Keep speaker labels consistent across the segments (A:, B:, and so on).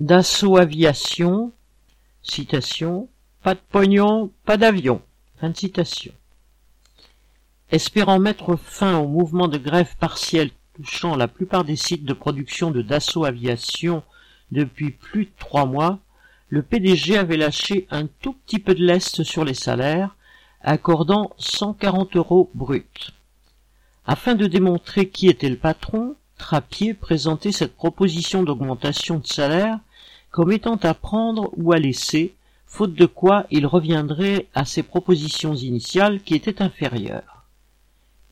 A: Dassault Aviation, citation, pas de pognon, pas d'avion. Fin de citation. Espérant mettre fin au mouvement de grève partielle touchant la plupart des sites de production de Dassault Aviation depuis plus de trois mois, le PDG avait lâché un tout petit peu de lest sur les salaires, accordant 140 euros bruts. Afin de démontrer qui était le patron, Trappier présentait cette proposition d'augmentation de salaire comme étant à prendre ou à laisser, faute de quoi il reviendrait à ses propositions initiales qui étaient inférieures.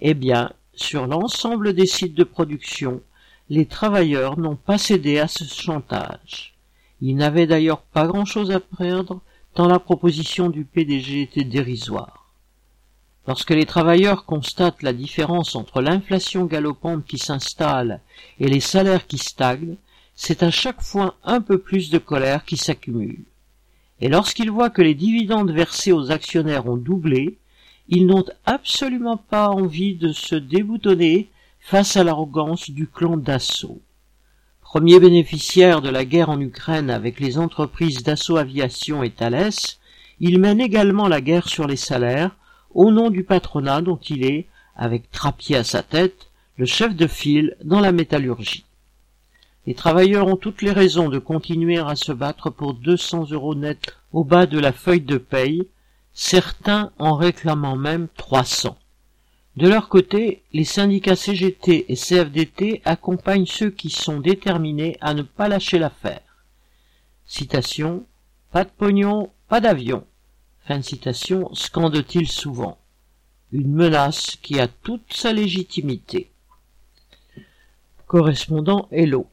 A: Eh bien, sur l'ensemble des sites de production, les travailleurs n'ont pas cédé à ce chantage. Ils n'avaient d'ailleurs pas grand-chose à perdre tant la proposition du PDG était dérisoire. Lorsque les travailleurs constatent la différence entre l'inflation galopante qui s'installe et les salaires qui stagnent, c'est à chaque fois un peu plus de colère qui s'accumule. Et lorsqu'ils voient que les dividendes versés aux actionnaires ont doublé, ils n'ont absolument pas envie de se déboutonner face à l'arrogance du clan d'assaut. Premier bénéficiaire de la guerre en Ukraine avec les entreprises d'assaut aviation et Thales, il mène également la guerre sur les salaires au nom du patronat dont il est, avec Trappier à sa tête, le chef de file dans la métallurgie. Les travailleurs ont toutes les raisons de continuer à se battre pour 200 euros net au bas de la feuille de paye, certains en réclamant même 300. De leur côté, les syndicats CGT et CFDT accompagnent ceux qui sont déterminés à ne pas lâcher l'affaire. Citation Pas de pognon, pas d'avion. Fin de citation, scande-t-il souvent. Une menace qui a toute sa légitimité. Correspondant Hello.